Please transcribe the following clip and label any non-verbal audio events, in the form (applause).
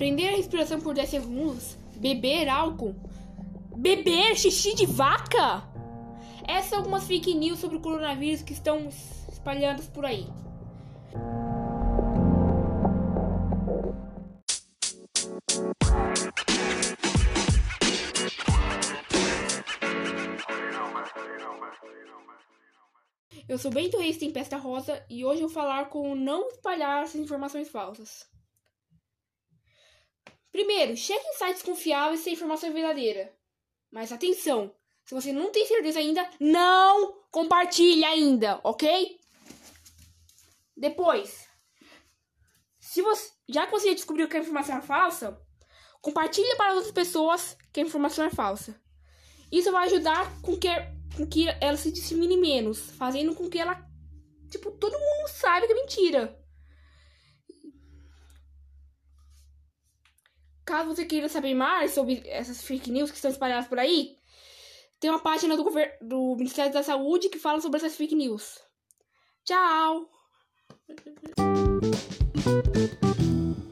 Prender a respiração por 10 segundos? Beber álcool? Beber xixi de vaca? Essas são algumas fake news sobre o coronavírus que estão espalhadas por aí. Eu sou Bento Reis Tempesta Rosa e hoje eu vou falar como não espalhar essas informações falsas. Primeiro, cheque em sites confiáveis se a informação é verdadeira. Mas atenção, se você não tem certeza ainda, não compartilhe ainda, ok? Depois, se você, já que você descobriu que a informação é falsa, compartilhe para outras pessoas que a informação é falsa. Isso vai ajudar com que com que ela se dissemine menos, fazendo com que ela, tipo, todo mundo saiba que é mentira. Caso você queira saber mais sobre essas fake news que estão espalhadas por aí, tem uma página do, do Ministério da Saúde que fala sobre essas fake news. Tchau! (laughs)